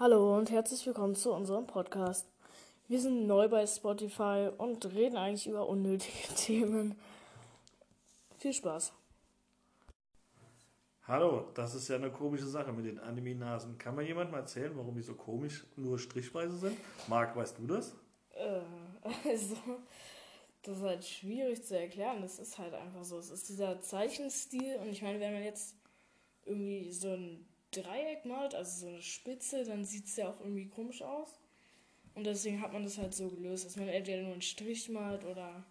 Hallo und herzlich willkommen zu unserem Podcast. Wir sind neu bei Spotify und reden eigentlich über unnötige Themen. Viel Spaß. Hallo, das ist ja eine komische Sache mit den Anime-Nasen. Kann mir jemand mal erzählen, warum die so komisch nur strichweise sind? Marc, weißt du das? Äh, also, das ist halt schwierig zu erklären. Das ist halt einfach so. Es ist dieser Zeichenstil und ich meine, wenn man jetzt irgendwie so ein Dreieck malt, also so eine Spitze, dann sieht es ja auch irgendwie komisch aus. Und deswegen hat man das halt so gelöst, dass man entweder nur einen Strich malt oder.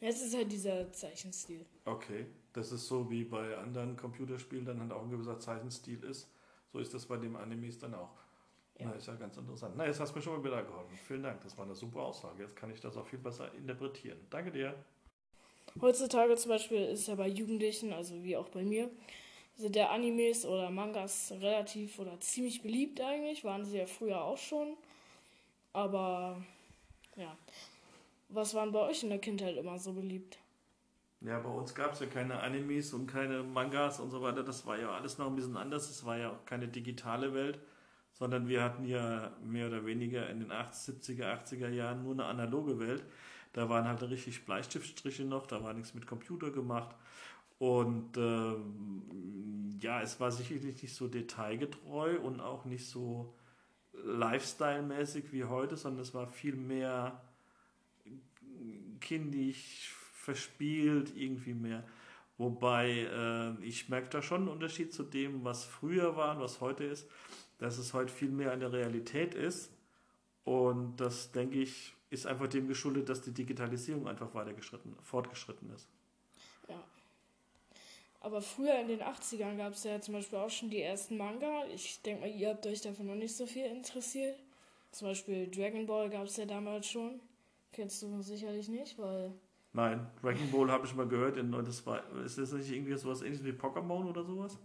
Es ist halt dieser Zeichenstil. Okay, das ist so wie bei anderen Computerspielen dann halt auch ein gewisser Zeichenstil ist. So ist das bei dem Animes dann auch. Ja. Na, ist ja ganz interessant. Na, jetzt hast du mir schon mal wieder geholfen. Vielen Dank, das war eine super Aussage. Jetzt kann ich das auch viel besser interpretieren. Danke dir. Heutzutage zum Beispiel ist ja bei Jugendlichen, also wie auch bei mir, sind der Animes oder Mangas relativ oder ziemlich beliebt eigentlich. Waren sie ja früher auch schon. Aber ja. Was waren bei euch in der Kindheit immer so beliebt? Ja, bei uns gab es ja keine Animes und keine Mangas und so weiter. Das war ja alles noch ein bisschen anders. Es war ja auch keine digitale Welt, sondern wir hatten ja mehr oder weniger in den 70er, 80er Jahren nur eine analoge Welt. Da waren halt richtig Bleistiftstriche noch, da war nichts mit Computer gemacht. Und ähm, ja, es war sicherlich nicht so detailgetreu und auch nicht so Lifestyle-mäßig wie heute, sondern es war viel mehr kindisch, verspielt, irgendwie mehr. Wobei äh, ich merke da schon einen Unterschied zu dem, was früher war und was heute ist, dass es heute viel mehr eine Realität ist. Und das, denke ich, ist einfach dem geschuldet, dass die Digitalisierung einfach weitergeschritten, fortgeschritten ist. Ja. Aber früher in den 80ern gab es ja zum Beispiel auch schon die ersten Manga. Ich denke mal, ihr habt euch davon noch nicht so viel interessiert. Zum Beispiel Dragon Ball gab es ja damals schon. Kennst du sicherlich nicht, weil. Nein, Dragon Ball habe ich mal gehört. Das war, ist das nicht irgendwie sowas ähnliches wie Pokémon oder sowas?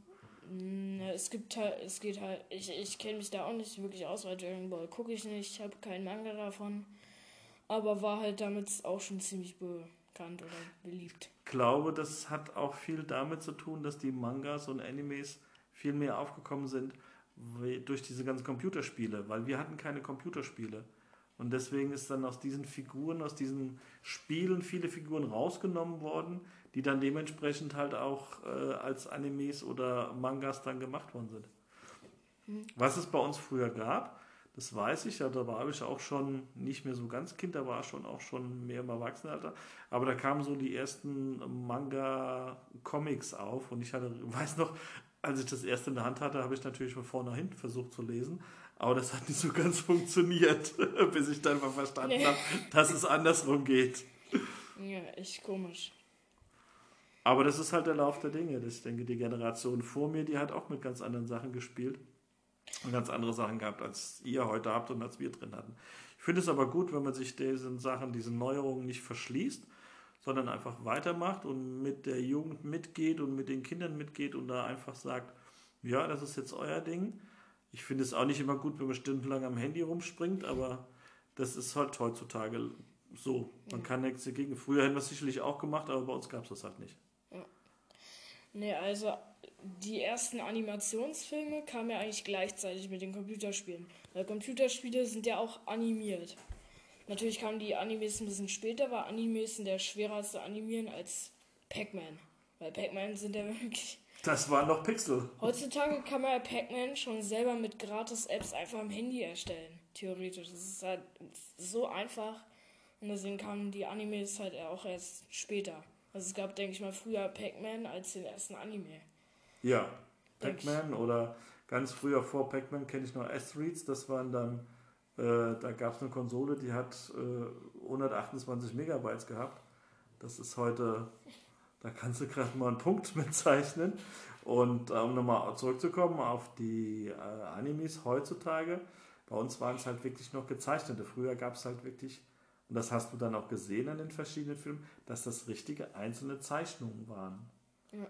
Mm, es gibt halt, es geht halt, ich, ich kenne mich da auch nicht wirklich aus, weil Dragon Ball gucke ich nicht, ich habe keinen Manga davon. Aber war halt damit auch schon ziemlich be bekannt oder beliebt. Ich glaube, das hat auch viel damit zu tun, dass die Mangas und Animes viel mehr aufgekommen sind durch diese ganzen Computerspiele, weil wir hatten keine Computerspiele. Und deswegen ist dann aus diesen Figuren, aus diesen Spielen viele Figuren rausgenommen worden, die dann dementsprechend halt auch äh, als Animes oder Mangas dann gemacht worden sind. Mhm. Was es bei uns früher gab, das weiß ich, ja, da war ich auch schon nicht mehr so ganz Kind, da war ich schon auch schon mehr im Erwachsenenalter. Aber da kamen so die ersten Manga-Comics auf und ich hatte, weiß noch, als ich das erste in der Hand hatte, habe ich natürlich von vorne nach hinten versucht zu lesen. Aber das hat nicht so ganz funktioniert, bis ich dann mal verstanden nee. habe, dass es andersrum geht. Ja, echt komisch. Aber das ist halt der Lauf der Dinge. Ich denke, die Generation vor mir, die hat auch mit ganz anderen Sachen gespielt und ganz andere Sachen gehabt, als ihr heute habt und als wir drin hatten. Ich finde es aber gut, wenn man sich diesen Sachen, diesen Neuerungen nicht verschließt, sondern einfach weitermacht und mit der Jugend mitgeht und mit den Kindern mitgeht und da einfach sagt, ja, das ist jetzt euer Ding. Ich finde es auch nicht immer gut, wenn man stundenlang am Handy rumspringt, aber das ist halt heutzutage so. Man kann nichts dagegen. Früher hätten wir es sicherlich auch gemacht, aber bei uns gab es das halt nicht. Ja. Nee, also die ersten Animationsfilme kamen ja eigentlich gleichzeitig mit den Computerspielen. Weil Computerspiele sind ja auch animiert. Natürlich kamen die Animes ein bisschen später, weil Animes sind ja schwerer zu animieren als Pac-Man. Weil Pac-Man sind ja wirklich. Das waren noch Pixel. Heutzutage kann man ja Pac-Man schon selber mit Gratis-Apps einfach am Handy erstellen. Theoretisch. Das ist halt so einfach. Und deswegen kamen die Animes halt auch erst später. Also es gab, denke ich mal, früher Pac-Man als den ersten Anime. Ja, Pac-Man oder ganz früher vor Pac-Man kenne ich noch Asteroids. Das waren dann, äh, da gab es eine Konsole, die hat äh, 128 Megabytes gehabt. Das ist heute, da kannst du gerade mal einen Punkt mitzeichnen. Und äh, um nochmal zurückzukommen auf die äh, Animes heutzutage, bei uns waren es halt wirklich noch gezeichnete. Früher gab es halt wirklich, und das hast du dann auch gesehen an den verschiedenen Filmen, dass das richtige einzelne Zeichnungen waren. Ja.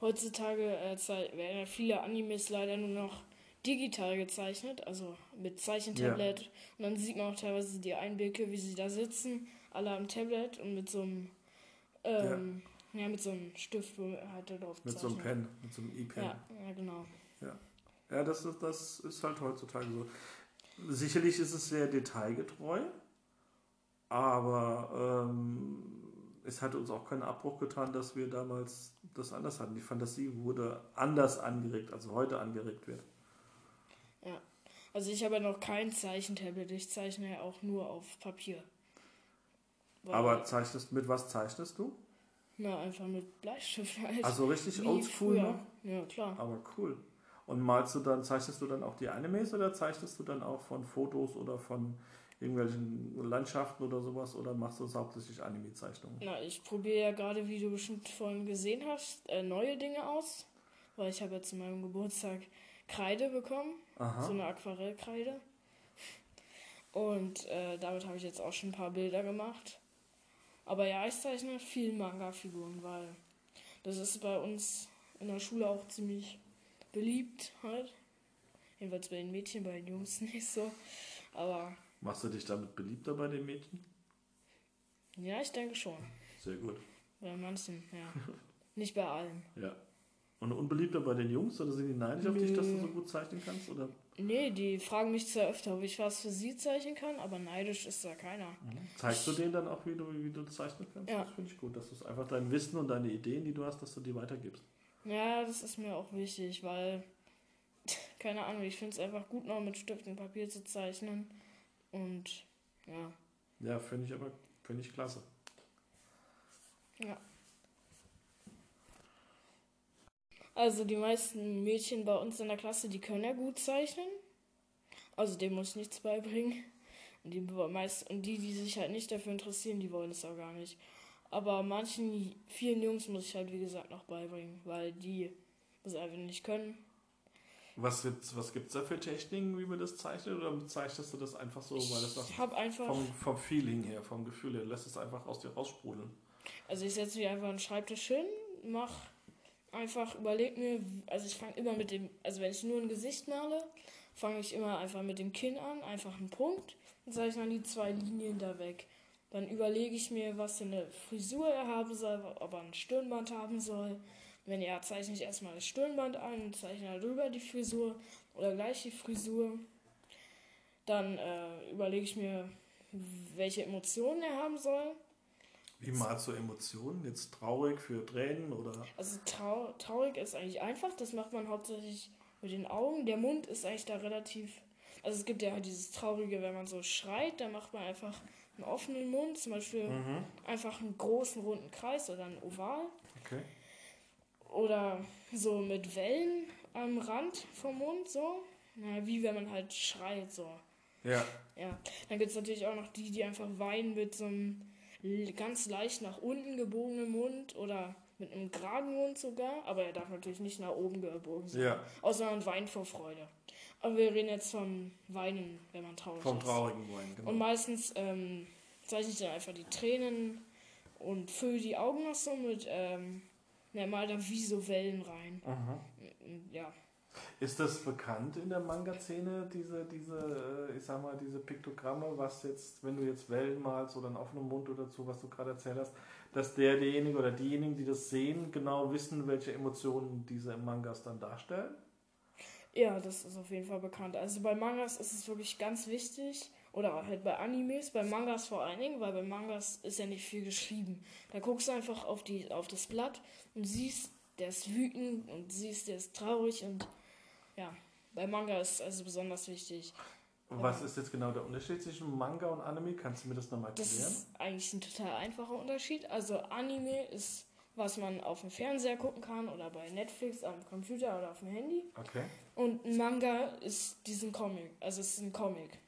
Heutzutage äh, werden viele Animes leider nur noch digital gezeichnet, also mit Zeichentablet. Ja. Und dann sieht man auch teilweise die Einblicke, wie sie da sitzen, alle am Tablet und mit so einem, ähm, ja. ja. mit so einem Stift, wo halt da drauf Mit so einem Pen, mit so einem E-Pen. Ja, ja, genau. Ja. Ja, das ist, das ist halt heutzutage so. Sicherlich ist es sehr detailgetreu, aber ähm, es hat uns auch keinen Abbruch getan, dass wir damals das anders hatten. Die Fantasie wurde anders angeregt, als heute angeregt wird. Ja. Also ich habe ja noch kein Zeichentablet. Ich zeichne ja auch nur auf Papier. Weil aber zeichnest mit was zeichnest du? Na, einfach mit Bleistift halt. Also richtig oldschool noch? Ja, klar. Aber cool. Und malst du dann, zeichnest du dann auch die Animes oder zeichnest du dann auch von Fotos oder von irgendwelchen Landschaften oder sowas oder machst du hauptsächlich Anime-Zeichnungen? Na, ich probiere ja gerade, wie du bestimmt vorhin gesehen hast, äh, neue Dinge aus. Weil ich habe ja zu meinem Geburtstag Kreide bekommen. Aha. So eine Aquarellkreide. Und äh, damit habe ich jetzt auch schon ein paar Bilder gemacht. Aber ja, ich zeichne viel Manga-Figuren, weil das ist bei uns in der Schule auch ziemlich beliebt halt. Jedenfalls bei den Mädchen, bei den Jungs nicht so. Aber. Machst du dich damit beliebter bei den Mädchen? Ja, ich denke schon. Sehr gut. Bei manchen, ja. nicht bei allen. Ja. Und unbeliebter bei den Jungs oder sind die neidisch auf dich, dass du so gut zeichnen kannst? Oder? Nee, die fragen mich zwar öfter, ob ich was für sie zeichnen kann, aber neidisch ist da keiner. Mhm. Zeigst du denen dann auch, wie du, wie du zeichnen kannst? Ja. Das finde ich gut, dass du einfach dein Wissen und deine Ideen, die du hast, dass du die weitergibst. Ja, das ist mir auch wichtig, weil, keine Ahnung, ich finde es einfach gut, noch mit Stift und Papier zu zeichnen. Und ja. Ja, finde ich aber, finde ich klasse. Ja. Also die meisten Mädchen bei uns in der Klasse, die können ja gut zeichnen. Also dem muss ich nichts beibringen. Und die, meist, und die, die sich halt nicht dafür interessieren, die wollen es auch gar nicht. Aber manchen, vielen Jungs muss ich halt, wie gesagt, noch beibringen, weil die das einfach nicht können. Was gibt's, was gibt's da für Techniken, wie man das zeichnet? Oder zeichnest du das einfach so, weil das ich hab einfach vom, vom Feeling her, vom Gefühl her, lässt es einfach aus dir raussprudeln? Also ich setze mich einfach einen Schreibtisch hin, mach einfach, überleg mir, also ich fange immer mit dem, also wenn ich nur ein Gesicht male, fange ich immer einfach mit dem Kinn an, einfach einen Punkt und zeichne dann die zwei Linien da weg. Dann überlege ich mir, was für eine Frisur er haben soll, ob er ein Stirnband haben soll. Wenn ja, zeichne ich erstmal das Stirnband an zeichne darüber die Frisur oder gleich die Frisur. Dann äh, überlege ich mir, welche Emotionen er haben soll. Wie malst du Emotionen? Jetzt traurig für Tränen oder? Also trau traurig ist eigentlich einfach. Das macht man hauptsächlich mit den Augen. Der Mund ist eigentlich da relativ. Also es gibt ja dieses Traurige, wenn man so schreit, da macht man einfach einen offenen Mund, zum Beispiel mhm. einfach einen großen runden Kreis oder ein Oval. Okay. Oder so mit Wellen am Rand vom Mund, so. Na, wie wenn man halt schreit, so. Ja. Ja. Dann gibt es natürlich auch noch die, die einfach weinen mit so einem ganz leicht nach unten gebogenen Mund oder mit einem geraden Mund sogar, aber er darf natürlich nicht nach oben gebogen sein. Ja. Außer man weint vor Freude. Aber wir reden jetzt vom Weinen, wenn man traurig vom ist. Vom traurigen Weinen, genau. Und meistens ähm, zeichne ich dann einfach die Tränen und fülle die Augen noch so mit, ähm, ne, mal da wie so Wellen rein. Aha. Ja. Ist das bekannt in der Manga-Szene, diese, diese, äh, ich sag mal, diese Piktogramme, was jetzt, wenn du jetzt Wellen malst oder einen offenen Mund oder so, was du gerade erzählt hast, dass der, derjenige oder diejenigen, die das sehen, genau wissen, welche Emotionen diese Mangas dann darstellen? Ja, das ist auf jeden Fall bekannt. Also bei Mangas ist es wirklich ganz wichtig, oder halt bei Animes, bei Mangas vor allen Dingen, weil bei Mangas ist ja nicht viel geschrieben. Da guckst du einfach auf, die, auf das Blatt und siehst, der ist wütend und siehst, der ist traurig und ja, bei Manga ist also besonders wichtig. Was ist jetzt genau der Unterschied zwischen Manga und Anime? Kannst du mir das nochmal erklären? Das ist eigentlich ein total einfacher Unterschied. Also Anime ist, was man auf dem Fernseher gucken kann oder bei Netflix am Computer oder auf dem Handy. Okay. Und Manga ist diesen Comic, also es ist ein Comic.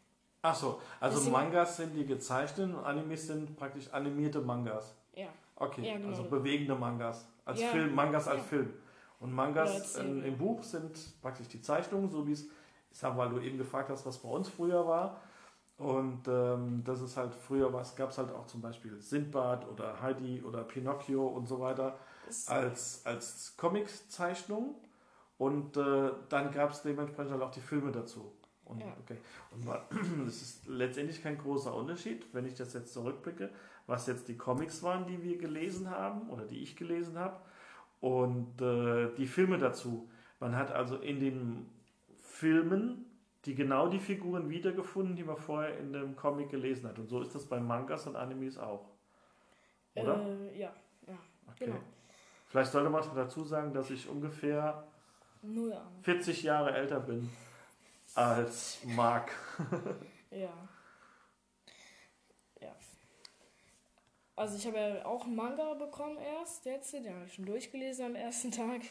Ach so, also Deswegen, Mangas sind die gezeichneten und Animes sind praktisch animierte Mangas. Ja. Okay, ja, genau. also bewegende Mangas. Als ja. Film, Mangas als ja. Film. Und Mangas in, im Buch sind praktisch die Zeichnungen, so wie es, ich sag mal, du eben gefragt hast, was bei uns früher war. Und ähm, das ist halt früher was, gab es halt auch zum Beispiel Sindbad oder Heidi oder Pinocchio und so weiter als, als Comic-Zeichnung. Und äh, dann gab es dementsprechend halt auch die Filme dazu. Und, ja. okay. und das ist letztendlich kein großer Unterschied, wenn ich das jetzt zurückblicke, was jetzt die Comics waren, die wir gelesen haben oder die ich gelesen habe und äh, die Filme dazu. Man hat also in den Filmen die genau die Figuren wiedergefunden, die man vorher in dem Comic gelesen hat. Und so ist das bei Mangas und Animes auch. Oder? Äh, ja, ja. Okay. Genau. Vielleicht sollte man dazu sagen, dass ich ungefähr Null Ahnung. 40 Jahre älter bin als Mark. Ja. Ja. Also ich habe ja auch einen Manga bekommen erst, jetzt, den habe ich schon durchgelesen am ersten Tag.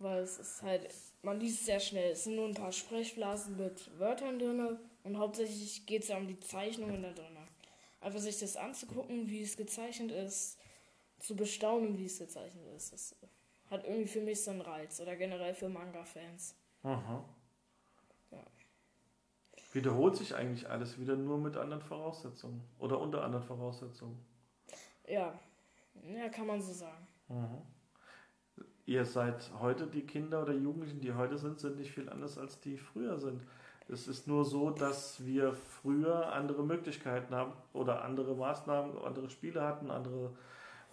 Weil es ist halt, man liest es sehr schnell. Es sind nur ein paar Sprechblasen mit Wörtern drin und hauptsächlich geht es ja um die Zeichnungen da drin. Einfach sich das anzugucken, wie es gezeichnet ist, zu bestaunen, wie es gezeichnet ist. Das hat irgendwie für mich so einen Reiz oder generell für Manga-Fans. Aha. Wiederholt sich eigentlich alles wieder nur mit anderen Voraussetzungen oder unter anderen Voraussetzungen? Ja, ja, kann man so sagen. Mhm. Ihr seid heute die Kinder oder Jugendlichen, die heute sind, sind nicht viel anders als die früher sind. Es ist nur so, dass wir früher andere Möglichkeiten haben oder andere Maßnahmen, andere Spiele hatten, andere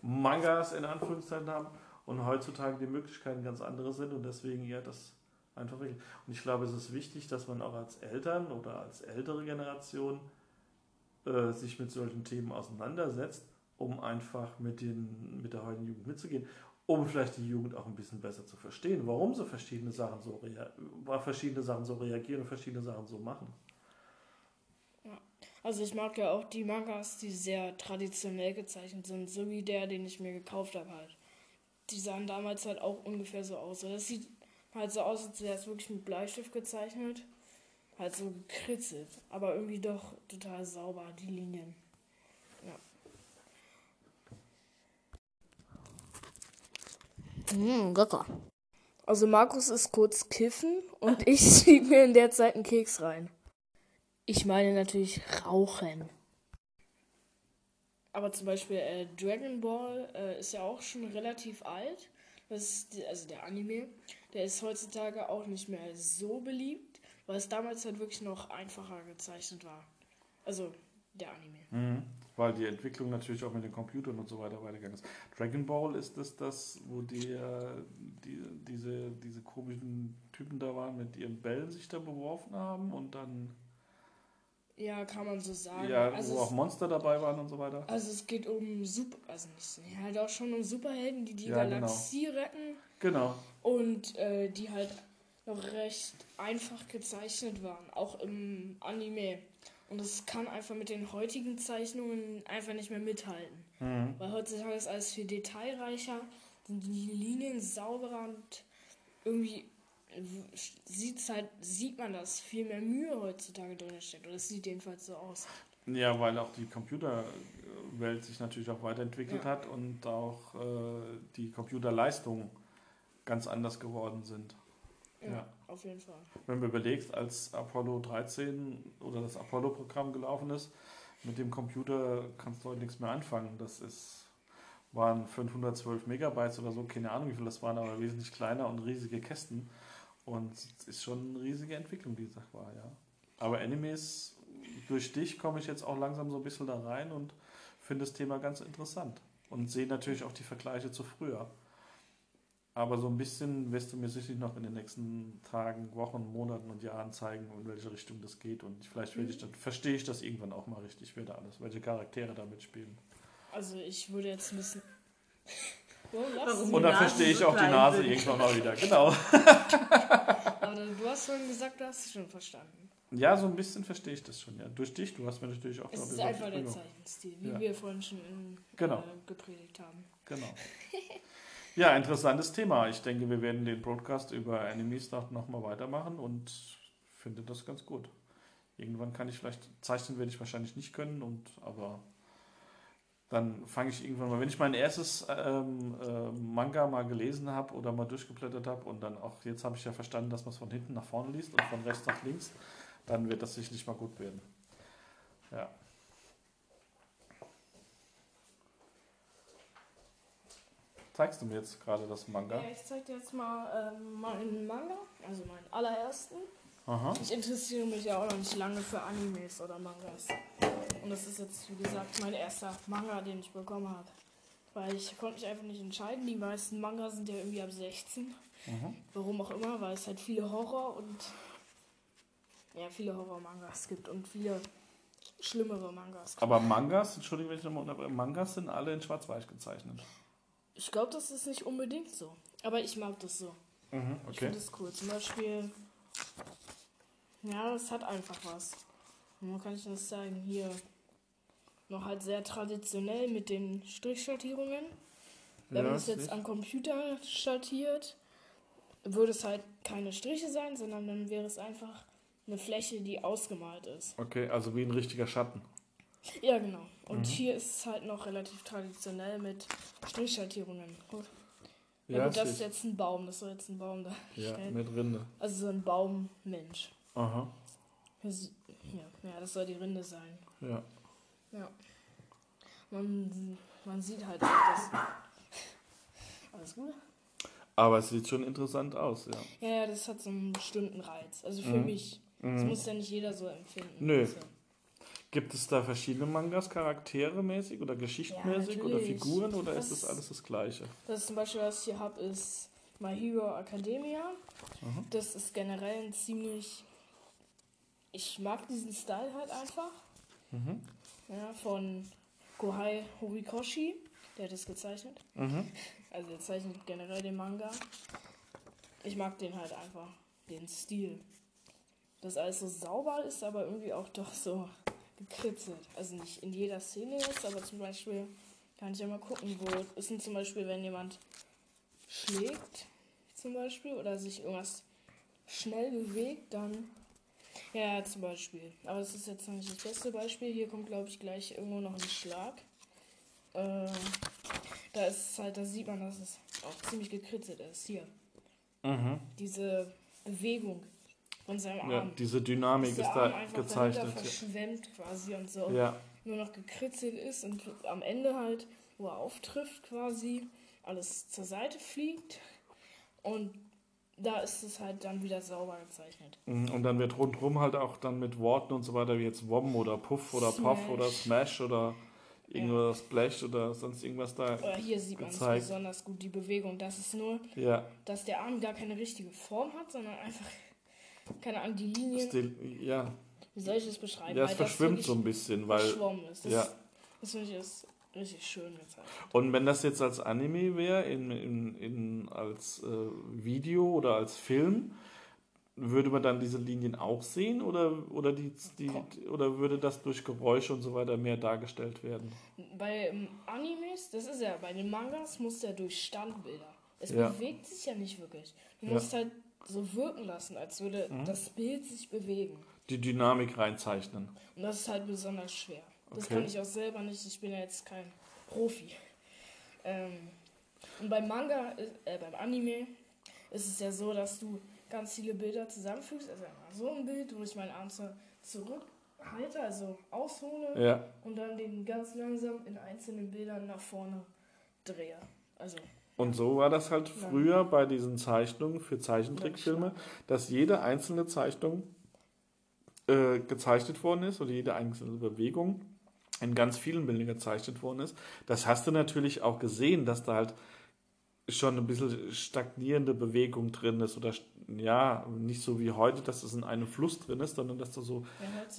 Mangas in Anführungszeichen haben und heutzutage die Möglichkeiten ganz andere sind und deswegen ja das einfach regelt. Und ich glaube, es ist wichtig, dass man auch als Eltern oder als ältere Generation äh, sich mit solchen Themen auseinandersetzt, um einfach mit, den, mit der heutigen Jugend mitzugehen um vielleicht die Jugend auch ein bisschen besser zu verstehen, warum sie verschiedene Sachen so, verschiedene Sachen so reagieren und verschiedene Sachen so machen. Ja. Also ich mag ja auch die Mangas, die sehr traditionell gezeichnet sind, so wie der, den ich mir gekauft habe halt. Die sahen damals halt auch ungefähr so aus. Das sieht halt so aus, als wäre es wirklich mit Bleistift gezeichnet. Halt so gekritzelt, aber irgendwie doch total sauber, die Linien. Ja. Mmh, lecker. Also Markus ist kurz kiffen und ich schieb mir in der Zeit einen Keks rein. Ich meine natürlich rauchen. Aber zum Beispiel äh, Dragon Ball äh, ist ja auch schon relativ alt. Das ist die, also der Anime. Der ist heutzutage auch nicht mehr so beliebt, weil es damals halt wirklich noch einfacher gezeichnet war. Also der Anime. Mhm. Weil die Entwicklung natürlich auch mit den Computern und so weiter weitergegangen ist. Dragon Ball ist das das, wo die, die, diese, diese komischen Typen da waren, mit ihren Bällen sich da beworfen haben und dann. Ja, kann man so sagen. Ja, also wo auch Monster dabei waren und so weiter. also es geht um Super, also nicht, ja, halt auch schon um Superhelden, die die Ja, genau. Galaxie retten Genau. Und äh, die halt noch recht einfach gezeichnet waren, auch im Anime. Und es kann einfach mit den heutigen Zeichnungen einfach nicht mehr mithalten. Mhm. Weil heutzutage ist alles viel detailreicher, sind die Linien sauberer und irgendwie sieht's halt, sieht man, dass viel mehr Mühe heutzutage drin steckt. Oder es sieht jedenfalls so aus. Ja, weil auch die Computerwelt sich natürlich auch weiterentwickelt Ja. hat und auch äh, die Computerleistungen ganz anders geworden sind. Ja, Ja. auf jeden Fall. Wenn du überlegst, als Apollo 13 oder das Apollo-Programm gelaufen ist, mit dem Computer kannst du heute nichts mehr anfangen. Das ist, waren 512 Megabytes oder so, keine Ahnung wie viel das waren, aber wesentlich kleiner und riesige Kästen. Und es ist schon eine riesige Entwicklung, die Sache war, ja. Aber Animes, durch dich komme ich jetzt auch langsam so ein bisschen da rein und finde das Thema ganz interessant. Und sehe natürlich auch die Vergleiche zu früher. Aber so ein bisschen wirst du mir sicherlich noch in den nächsten Tagen, Wochen, Monaten und Jahren zeigen, in welche Richtung das geht. Und vielleicht werde ich dann, verstehe ich das irgendwann auch mal richtig, wer da alles, welche Charaktere da mitspielen. Also ich würde jetzt ein bisschen. Warum? Und dann verstehe ich so auch die Nase sind. irgendwann mal wieder. Genau. Aber du hast vorhin gesagt, du hast es schon verstanden. Ja, so ein bisschen verstehe ich das schon, ja. Durch dich, du hast mir natürlich auch Es glaub ist einfach der. Zeichenstil, wie Ja. wir vorhin schon in, Genau. äh, gepredigt haben. Genau. Ja, interessantes Thema. Ich denke, wir werden den Broadcast über Enemies noch mal weitermachen und finde das ganz gut. Irgendwann kann ich vielleicht, zeichnen werde ich wahrscheinlich nicht können, und, aber dann fange ich irgendwann mal, wenn ich mein erstes ähm, äh, Manga mal gelesen habe oder mal durchgeblättert habe und dann auch, jetzt habe ich ja verstanden, dass man es von hinten nach vorne liest und von rechts nach links, dann wird das sicherlich mal gut werden. Ja. Zeigst du mir jetzt gerade das Manga? Ja, ich zeig dir jetzt mal ähm, meinen Manga, also meinen allerersten. Aha. Ich interessiere mich ja auch noch nicht lange für Animes oder Mangas. Und das ist jetzt, wie gesagt, mein erster Manga, den ich bekommen habe. Weil ich konnte mich einfach nicht entscheiden. Die meisten Manga sind ja irgendwie ab 16. Mhm. Warum auch immer, weil es halt viele Horror und ja, viele Horror-Mangas gibt und viele schlimmere Mangas. Aber Mangas, Entschuldigung, wenn ich nochmal unterbreche, Mangas sind alle in Schwarz-Weiß gezeichnet. Ich glaube, das ist nicht unbedingt so. Aber ich mag das so. Mhm, Ich okay. finde das cool. Zum Beispiel, ja, es hat einfach was. Wo kann ich das sagen? Hier noch halt sehr traditionell mit den Strichschattierungen. Wenn man es jetzt ich. am Computer schattiert, würde es halt keine Striche sein, sondern dann wäre es einfach eine Fläche, die ausgemalt ist. Okay, also wie ein richtiger Schatten. Ja, genau. Und Mhm. hier ist es halt noch relativ traditionell mit Strichschattierungen. Gut. Ja, Ja, gut, das sehe ist jetzt ein Baum, das soll jetzt ein Baum da ja stellen. mit Rinde. Also so ein Baummensch. Aha, Das- Ja, ja, das soll die Rinde sein. ja. Ja. Man, man sieht halt auch das. Alles gut? Aber es sieht schon interessant aus, ja. Ja, ja, das hat so einen bestimmten Reiz. Also für Mhm. mich. Das Mhm. muss ja nicht jeder so empfinden. Nö. Also, Gibt es da verschiedene Mangas, Charaktere mäßig oder geschichtmäßig Ja, oder. Figuren oder ist Das- das alles das Gleiche? Das zum Beispiel, was ich hier habe, ist My Hero Academia. Mhm. Das ist generell ein ziemlich. Ich mag diesen Style halt einfach. Mhm. Ja, von Kohai Horikoshi. Der hat das gezeichnet. Mhm. Also er zeichnet generell den Manga. Ich mag den halt einfach. Den Stil. Dass alles so sauber ist, aber irgendwie auch doch so gekritzelt. Also nicht in jeder Szene jetzt, aber zum Beispiel kann ich ja mal gucken, wo ist denn zum Beispiel, wenn jemand schlägt, zum Beispiel, oder sich irgendwas schnell bewegt, dann. Ja, zum Beispiel. Aber das ist jetzt noch nicht das beste Beispiel. Hier kommt, glaube ich, gleich irgendwo noch ein Schlag. Äh, da ist es halt, da sieht man, dass es auch ziemlich gekritzelt ist. Hier. Mhm. Diese Bewegung von seinem Ja, Arm. diese Dynamik ist da Arm gezeichnet. verschwemmt quasi und so. Ja. ja. Nur noch gekritzelt ist und am Ende halt, wo er auftrifft quasi, alles zur Seite fliegt. Und da ist es halt dann wieder sauber gezeichnet. Mhm, Und dann wird rundherum halt auch dann mit Worten und so weiter wie jetzt Wom oder Puff oder Puff Smash. oder Smash oder irgendwas Splash oder sonst irgendwas da. Oder hier sieht man es besonders gut, die Bewegung. Das ist nur, Ja, dass der Arm gar keine richtige Form hat, sondern einfach, keine Ahnung, die Linien. Stil, ja. Wie soll ich das beschreiben? ja, es verschwimmt so ein bisschen, weil verschwommen ist. Das, ja. das finde ich ist richtig schön gezeigt. Und wenn das jetzt als Anime wäre, in, in, in, als äh, Video oder als Film, würde man dann diese Linien auch sehen oder, oder, die, die, oder würde das durch Geräusche und so weiter mehr dargestellt werden? Bei ähm, Animes, das ist ja, bei den Mangas muss der durch Standbilder. Es Ja. bewegt sich ja nicht wirklich. Du Ja. musst halt so wirken lassen, als würde Mhm. das Bild sich bewegen. Die Dynamik reinzeichnen. Und das ist halt besonders schwer. Das Okay. kann ich auch selber nicht. Ich bin ja jetzt kein Profi. Ähm, und beim Manga, äh, beim Anime, ist es ja so, dass du ganz viele Bilder zusammenfügst. Also einmal so ein Bild, wo ich meinen Arm zur- zurückhalte, also aushole Ja. und dann den ganz langsam in einzelnen Bildern nach vorne drehe. Also Und so war das halt früher bei diesen Zeichnungen für Zeichentrickfilme, dass jede einzelne Zeichnung äh, gezeichnet worden ist oder jede einzelne Bewegung in ganz vielen Bildern gezeichnet worden ist. Das hast du natürlich auch gesehen, dass da halt schon ein bisschen stagnierende Bewegung drin ist oder ja, nicht so wie heute, dass es in einem Fluss drin ist, sondern dass da so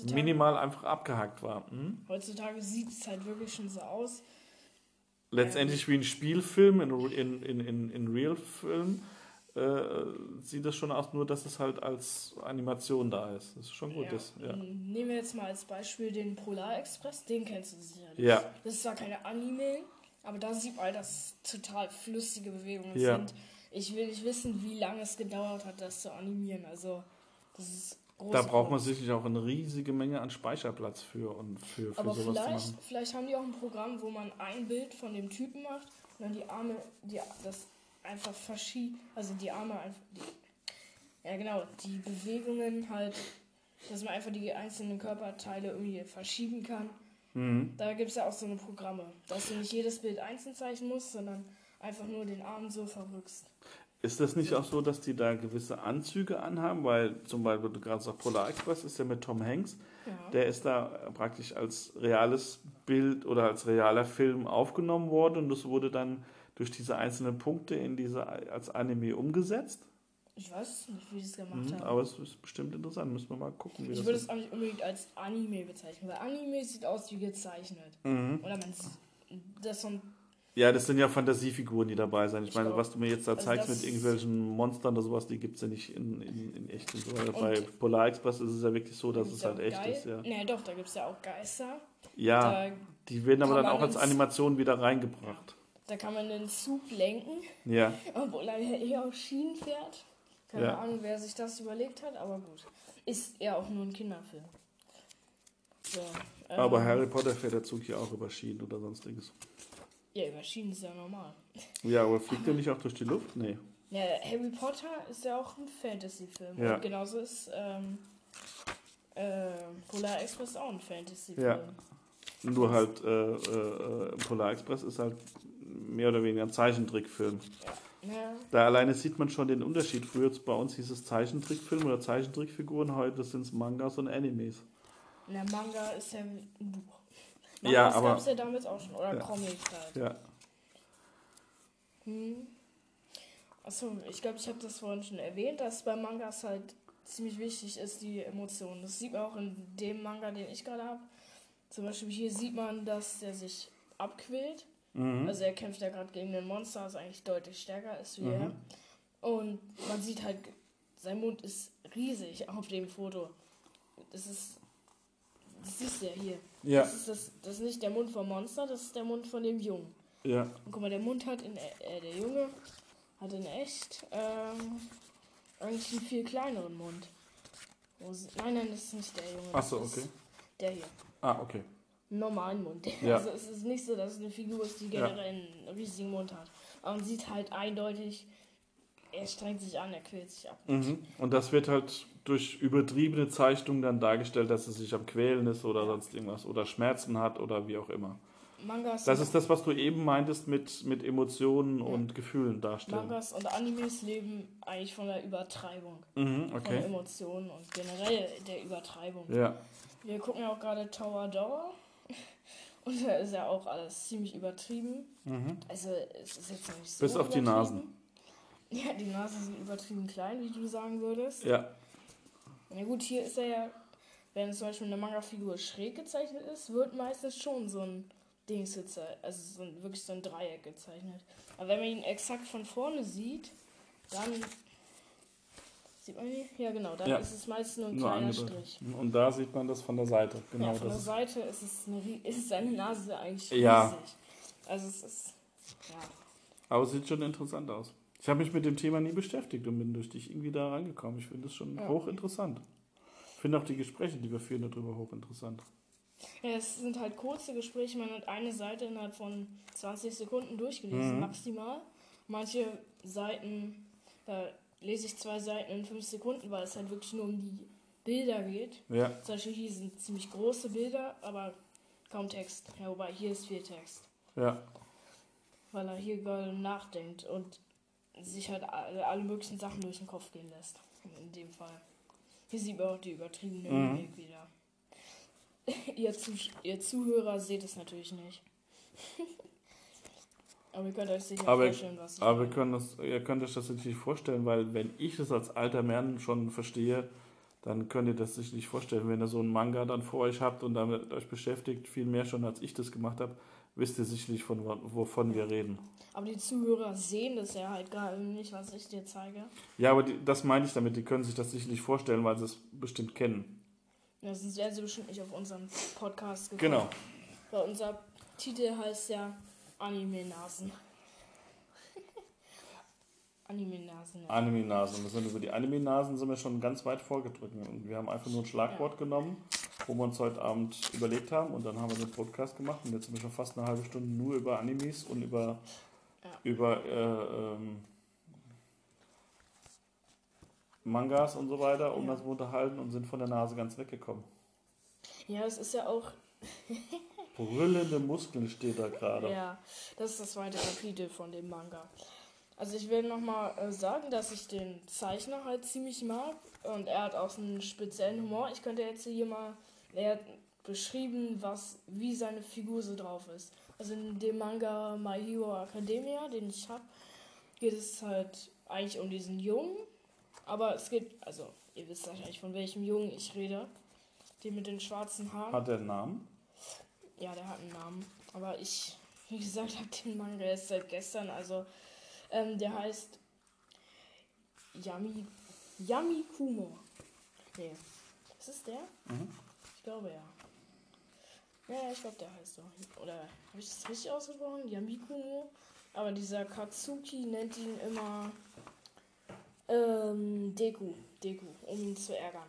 ja, minimal einfach abgehackt war. Hm? heutzutage sieht es halt wirklich schon so aus. Letztendlich wie ein Spielfilm in, in, in, in, in Real-Film äh, sieht das schon aus, nur dass es halt als Animation da ist. Das ist schon gut. Ja. Das, ja. Nehmen wir jetzt mal als Beispiel den Polar Express, den kennst du sicherlich. Ja. Das ist zwar keine Anime, aber da sieht man, dass total flüssige Bewegungen Ja. sind. Ich will nicht wissen, wie lange es gedauert hat, das zu animieren. Also, das ist groß. Da braucht man sicherlich auch eine riesige Menge an Speicherplatz für und für, für Aber sowas zu vielleicht, machen. vielleicht haben die auch ein Programm, wo man ein Bild von dem Typen macht und dann die Arme, die, das einfach verschiebt, also die Arme einfach, die, ja genau, die Bewegungen halt, dass man einfach die einzelnen Körperteile irgendwie verschieben kann. Mhm. Da gibt es ja auch so eine Programme, dass du nicht jedes Bild einzeln zeichnen musst, sondern einfach nur den Arm so verrückst. Ist das nicht auch so, dass die da gewisse Anzüge anhaben? Weil zum Beispiel, du gerade sagst, Polar Express ist ja mit Tom Hanks. Ja. Der ist da praktisch als reales Bild oder als realer Film aufgenommen worden und das wurde dann durch diese einzelnen Punkte in diese als Anime umgesetzt. Ich weiß nicht, wie sie es gemacht Mhm, haben. aber es ist bestimmt interessant. Müssen wir mal gucken, wie ich das würde es auch nicht unbedingt als Anime bezeichnen, weil Anime sieht aus wie gezeichnet. Mhm. Oder man das so ein Ja, das sind ja Fantasiefiguren, die dabei sind. Ich meine, glaub, was du mir jetzt da also zeigst mit irgendwelchen Monstern oder sowas, die gibt es ja nicht in, in, in echt. So. Bei Polar Express ist es ja wirklich so, dass es halt echt Gei- ist. Ja, Nee, doch, da gibt es ja auch Geister. ja Da, die werden aber dann auch als Animation wieder reingebracht. da kann man den Zug lenken, Ja, obwohl er ja eher auf Schienen fährt. Keine Ja. Ahnung, wer sich das überlegt hat, aber gut. Ist ja auch nur ein Kinderfilm. So, ähm, aber Harry Potter fährt der Zug ja auch über Schienen oder sonstiges. Ja, über Schienen ist ja normal. Ja, aber fliegt der nicht auch durch die Luft? Nee. Ja, Harry Potter ist ja auch ein Fantasy-Film. Ja. Und genauso ist ähm, äh, Polar Express auch ein Fantasy-Film. Ja. Nur halt, äh, äh, Polar Express ist halt mehr oder weniger ein Zeichentrickfilm. Ja. Da alleine sieht man schon den Unterschied. Früher bei uns hieß es Zeichentrickfilm oder Zeichentrickfiguren, heute sind es Mangas und Animes. Na, Manga ist ja ein Buch. Ja, Mangas aber- gab es ja damals auch schon. Oder Ja. Comics halt. Ja. Hm. Achso, ich glaube, ich habe das vorhin schon erwähnt, dass bei Mangas halt ziemlich wichtig ist, die Emotionen. Das sieht man auch in dem Manga, den ich gerade habe. Zum Beispiel hier sieht man, dass der sich abquält. Mhm. Also er kämpft ja gerade gegen einen Monster, das eigentlich deutlich stärker ist wie Mhm. er. Und man sieht halt, sein Mund ist riesig auf dem Foto. Das ist, siehst du ja hier. Ja, Das ist, das, das ist nicht der Mund vom Monster, das ist der Mund von dem Jungen. ja. Und guck mal, der Mund hat in, äh, der Junge hat in echt ähm, eigentlich einen viel kleineren Mund. Sie- Nein, nein, das ist nicht der Junge. Ach so, das ist okay. Der hier. Ah, okay. Normalen Mund. Ja. Also es ist nicht so, dass es eine Figur ist, die Ja. generell einen riesigen Mund hat. Aber man sieht halt eindeutig, er strengt sich an, er quält sich ab. Mhm. Und das wird halt durch übertriebene Zeichnungen dann dargestellt, dass es sich am Quälen ist oder sonst irgendwas oder Schmerzen hat oder wie auch immer. Mangas, Das ist das, was du eben meintest mit, mit Emotionen Ja. und Gefühlen darstellen. Mangas und Animes leben eigentlich von der Übertreibung. Mhm, Von okay. Emotionen und generell der Übertreibung. Ja, Wir gucken ja auch gerade Tower Dauer. Und da ist ja auch alles ziemlich übertrieben. mhm. Also es ist jetzt noch nicht so Bis auf die. Nasen. Ja, die Nasen sind übertrieben klein, wie du sagen würdest. ja, Na gut, hier ist er ja, wenn zum Beispiel eine Manga-Figur schräg gezeichnet ist, wird meistens schon so ein Dings gezeichnet, also so ein, wirklich so ein Dreieck gezeichnet. Aber wenn man ihn exakt von vorne sieht, dann sieht man ihn? Ja genau, dann Ja. ist es meistens nur ein nur kleiner angedeutet. Strich. Und da sieht man das von der Seite. Genau, ja, von der Seite ist es eine, ist seine Nase eigentlich Ja. riesig. Also es ist ja. aber es sieht schon interessant aus. Ich habe mich mit dem Thema nie beschäftigt und bin durch dich irgendwie da reingekommen. Ich finde es schon Ja. hochinteressant. Ich finde auch die Gespräche, die wir führen, darüber hochinteressant. Ja, es sind halt kurze Gespräche, man hat eine Seite innerhalb von 20 Sekunden durchgelesen, Mhm. maximal. Manche Seiten, da lese ich zwei Seiten in fünf Sekunden, weil es halt wirklich nur um die Bilder geht. Ja, Zum Beispiel hier sind ziemlich große Bilder, aber kaum Text. Ja, wobei hier ist viel Text, ja, weil er hier gerade nachdenkt und sich halt alle, möglichen Sachen durch den Kopf gehen lässt. In dem Fall. Hier sieht man auch die übertriebene Mhm. Mimik wieder. ihr, Zuh ihr Zuhörer seht es natürlich nicht. Aber ihr könnt euch sicher Aber- vorstellen, was ich aber können das, ihr könnt euch das natürlich vorstellen, weil wenn ich das als alter Mann schon verstehe, dann könnt ihr das sich nicht vorstellen. Wenn ihr so einen Manga dann vor euch habt und damit euch beschäftigt, viel mehr schon als ich das gemacht habe, wisst ihr sicherlich, von wo- wovon wir reden. Aber die Zuhörer sehen das ja halt gerade nicht, was ich dir zeige. Ja, aber die, das meine ich damit, die können sich das sicherlich vorstellen, weil sie es bestimmt kennen. Ja, sonst wären sie bestimmt nicht auf unseren Podcast gekommen. Genau. Weil unser Titel heißt ja Anime-Nasen. Anime-Nasen. Ja. Anime-Nasen. Wir sind über die Anime-Nasen sind wir schon ganz weit vorgedrückt. Und wir haben einfach nur ein Schlagwort genommen, wo wir uns heute Abend überlegt haben und dann haben wir den Podcast gemacht und jetzt sind wir schon fast eine halbe Stunde nur über Animes und über, Ja. über äh, ähm, Mangas und so weiter, um Ja. das zu unterhalten und sind von der Nase ganz weggekommen. ja, es ist ja auch Brüllende Muskeln steht da gerade. Ja, das ist das zweite Kapitel von dem Manga. Also ich will nochmal äh, sagen, dass ich den Zeichner halt ziemlich mag und er hat auch einen speziellen Humor. Ich könnte jetzt hier mal, er hat beschrieben, was, wie seine Figur so drauf ist. Also in dem Manga My Hero Academia, den ich habe, geht es halt eigentlich um diesen Jungen Aber es gibt, also ihr wisst wahrscheinlich, von welchem Jungen ich rede. Den mit den schwarzen Haaren. Hat der einen Namen? Ja, der hat einen Namen. Aber ich, wie gesagt, habe den Manga erst seit gestern. Also, ähm, der heißt Yami, Yami Kumo. Nee. Ist es der? Mhm. Ich glaube ja. Ja, ich glaube, der heißt so. Oder habe ich das richtig ausgesprochen? Yami Kumo. Aber dieser Katsuki nennt ihn immer ähm, Deku. Deku, um ihn zu ärgern.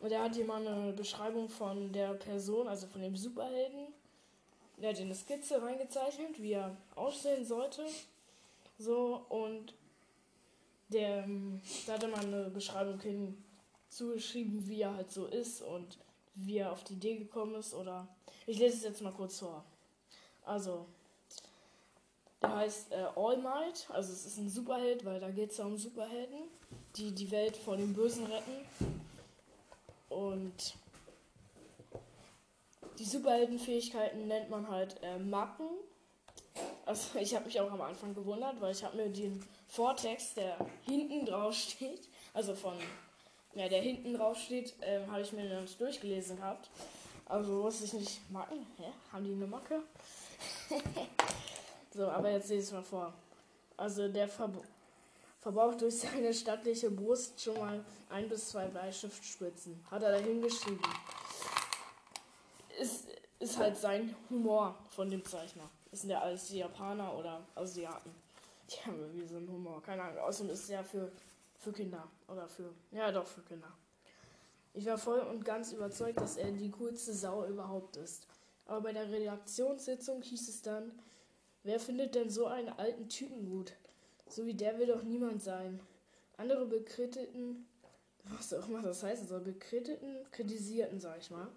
Und er hat hier mal eine Beschreibung von der Person, also von dem Superhelden. Er hat in eine Skizze reingezeichnet, wie er aussehen sollte. So, und der, ähm, da hat er eine Beschreibung hinzugeschrieben, wie er halt so ist und wie er auf die Idee gekommen ist. Oder ich lese es jetzt mal kurz vor. Also, der heißt äh, All Might, also es ist ein Superheld, weil da geht es ja um Superhelden, die die Welt vor dem Bösen retten. Und die Superheldenfähigkeiten nennt man halt äh, Macken. Also ich habe mich auch am Anfang gewundert, weil ich habe mir den Vortext, der hinten drauf steht, also von, ja, der hinten drauf steht, äh, habe ich mir noch nicht durchgelesen gehabt. Also wusste ich nicht, Macken? Hä? Haben die eine Macke? so, aber jetzt sehe ich es mal vor. Also der Ver verbraucht durch seine stattliche Brust schon mal ein bis zwei Bleistiftspitzen. Hat er da hingeschrieben. Ist, ist halt sein Humor von dem Zeichner. Das sind ja alles die Japaner oder Asiaten. Die haben irgendwie so einen Humor. Keine Ahnung. Außerdem ist es ja für, für Kinder. Oder für. Ja, doch, für Kinder. Ich war voll und ganz überzeugt, dass er die coolste Sau überhaupt ist. Aber bei der Redaktionssitzung hieß es dann, wer findet denn so einen alten Typen gut? So wie der will doch niemand sein. Andere bekrittelten, was auch immer das heißen soll, bekrittelten, kritisierten, sag ich mal.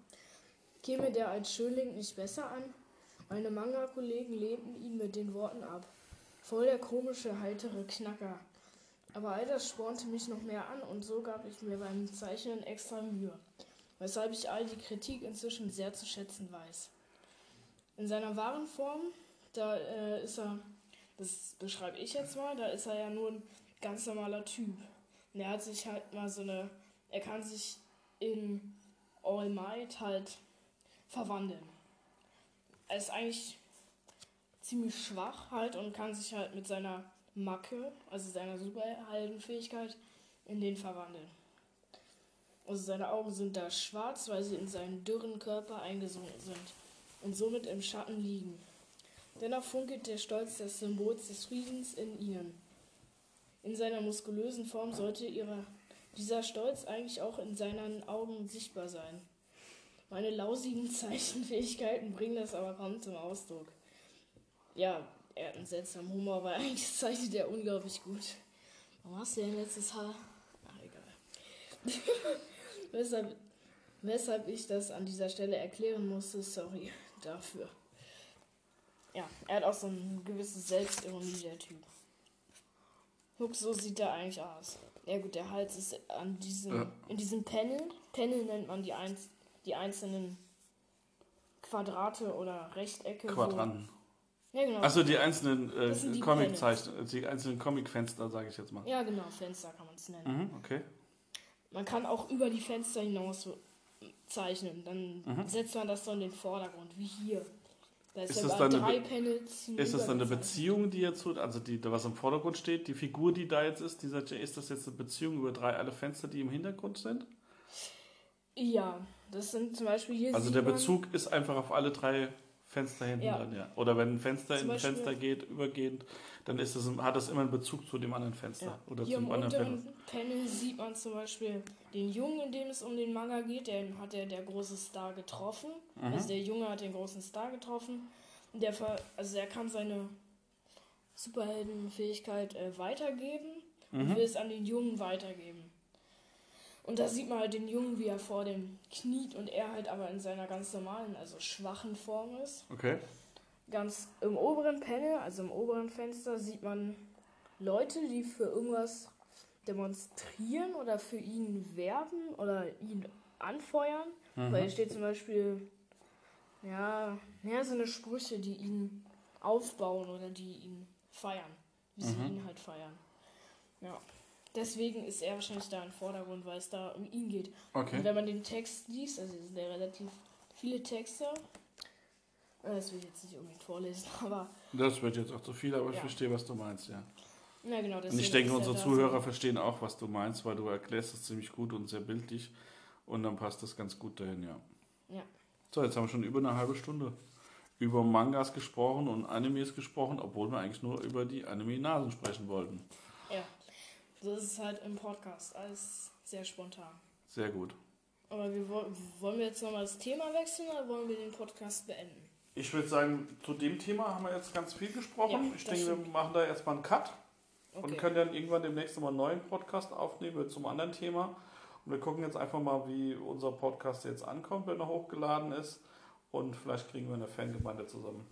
Käme der als Schönling nicht besser an? Meine Manga-Kollegen lehnten ihn mit den Worten ab. Voll der komische, heitere Knacker. Aber all das spornte mich noch mehr an und so gab ich mir beim Zeichnen extra Mühe, weshalb ich all die Kritik inzwischen sehr zu schätzen weiß. In seiner wahren Form, da äh, ist er, das beschreibe ich jetzt mal, da ist er ja nur ein ganz normaler Typ. Und er hat sich halt mal so eine, er kann sich in All Might halt verwandeln. Er ist eigentlich ziemlich schwach halt und kann sich halt mit seiner Macke, also seiner Superheldenfähigkeit, in den verwandeln. Also seine Augen sind da schwarz, weil sie in seinen dürren Körper eingesunken sind und somit im Schatten liegen. Dennoch funkelt der Stolz des Symbols des Friedens in ihnen. In seiner muskulösen Form sollte ihre, dieser Stolz eigentlich auch in seinen Augen sichtbar sein. Meine lausigen Zeichenfähigkeiten bringen das aber kaum zum Ausdruck. Ja, er hat einen seltsamen Humor, weil eigentlich zeichnet er unglaublich gut. Warum hast du denn letztes Haar? Ach, egal. weshalb, weshalb ich das an dieser Stelle erklären musste, sorry dafür. Ja, er hat auch so eine gewisse Selbstironie, der Typ. Guck, so sieht er eigentlich aus. Ja gut, der Hals ist an diesem, Ja. in diesem Panel. Panel nennt man die, einz, die einzelnen Quadrate oder Rechtecke. Quadranten. Ja, genau. Achso, die einzelnen äh, Comic-Zeichen, die einzelnen Comic-Fenster, sage ich jetzt mal. Ja, genau, Fenster kann man es nennen. Mhm, okay. Man kann auch über die Fenster hinaus zeichnen. Dann Mhm. setzt man das so in den Vordergrund, wie hier. Da ist, Ist ja das dann eine drei Be- Panels. Ist das dann eine. Beziehung, die jetzt so, also die, was im Vordergrund steht, die Figur, die da jetzt ist, dieser, ist das jetzt eine Beziehung über drei alle Fenster, die im Hintergrund sind? Ja, das sind zum Beispiel hier. Also der Bezug ist einfach auf alle drei Fenster hinten Ja. dran, ja. Oder wenn ein Fenster Zum in ein Fenster geht, übergehend, dann ist das, hat das immer einen Bezug zu dem anderen Fenster. Ja. Oder Hier zum anderen Panel. Panel sieht man zum Beispiel den Jungen, in dem es um den Manga geht. Den hat er der große Star getroffen. Mhm. Also der Junge hat den großen Star getroffen. Und der ver also er kann seine Superheldenfähigkeit äh, weitergeben und Mhm. will es an den Jungen weitergeben. Und da sieht man halt den Jungen, wie er vor dem kniet und er halt aber in seiner ganz normalen, also schwachen Form ist. Okay. Ganz im oberen Panel, also im oberen Fenster, sieht man Leute, die für irgendwas demonstrieren oder für ihn werben oder ihn anfeuern. Mhm. Weil hier steht zum Beispiel, ja, ja, so eine Sprüche, die ihn aufbauen oder die ihn feiern. Wie sie Mhm. ihn halt feiern. Ja. Deswegen ist er wahrscheinlich da im Vordergrund, weil es da um ihn geht. Okay. Und wenn man den Text liest, also es sind ja relativ viele Texte, äh, das will ich jetzt nicht unbedingt vorlesen, aber Das wird jetzt auch zu viel, aber ich Ja. verstehe, was du meinst, ja. na genau, Und ich denke, er unsere Zuhörer verstehen auch, was du meinst, weil du erklärst es ziemlich gut und sehr bildlich. Und dann passt das ganz gut dahin, ja. Ja. So, jetzt haben wir schon über eine halbe Stunde über Mangas gesprochen und Animes gesprochen, obwohl wir eigentlich nur über die Anime-Nasen sprechen wollten. Ja, das ist halt im Podcast alles sehr spontan. Sehr gut. Aber wir woll- wollen wir jetzt nochmal das Thema wechseln oder wollen wir den Podcast beenden? Ich würde sagen, zu dem Thema haben wir jetzt ganz viel gesprochen. Ja, ich denke, wir stimmt. machen da jetzt mal einen Cut und Okay. können dann irgendwann demnächst nochmal einen neuen Podcast aufnehmen zum anderen Thema. Und wir gucken jetzt einfach mal, wie unser Podcast jetzt ankommt, wenn er hochgeladen ist. Und vielleicht kriegen wir eine Fangemeinde zusammen.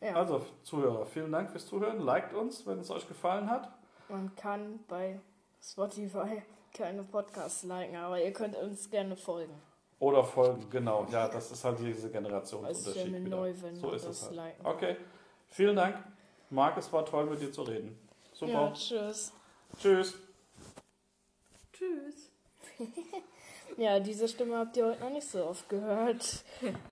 Ja, Also, Zuhörer, vielen Dank fürs Zuhören. Liked uns, wenn es euch gefallen hat. Man kann bei Spotify keine Podcasts liken, aber ihr könnt uns gerne folgen. Oder folgen, genau. Ja, das ist halt diese Das ist Generationsunterschied. wieder. neu, wenn so ist es das halt. liken. Okay, vielen Dank. Marc, es war toll, mit dir zu reden. Super. Ja, tschüss. Tschüss. Tschüss. ja, diese Stimme habt ihr heute noch nicht so oft gehört.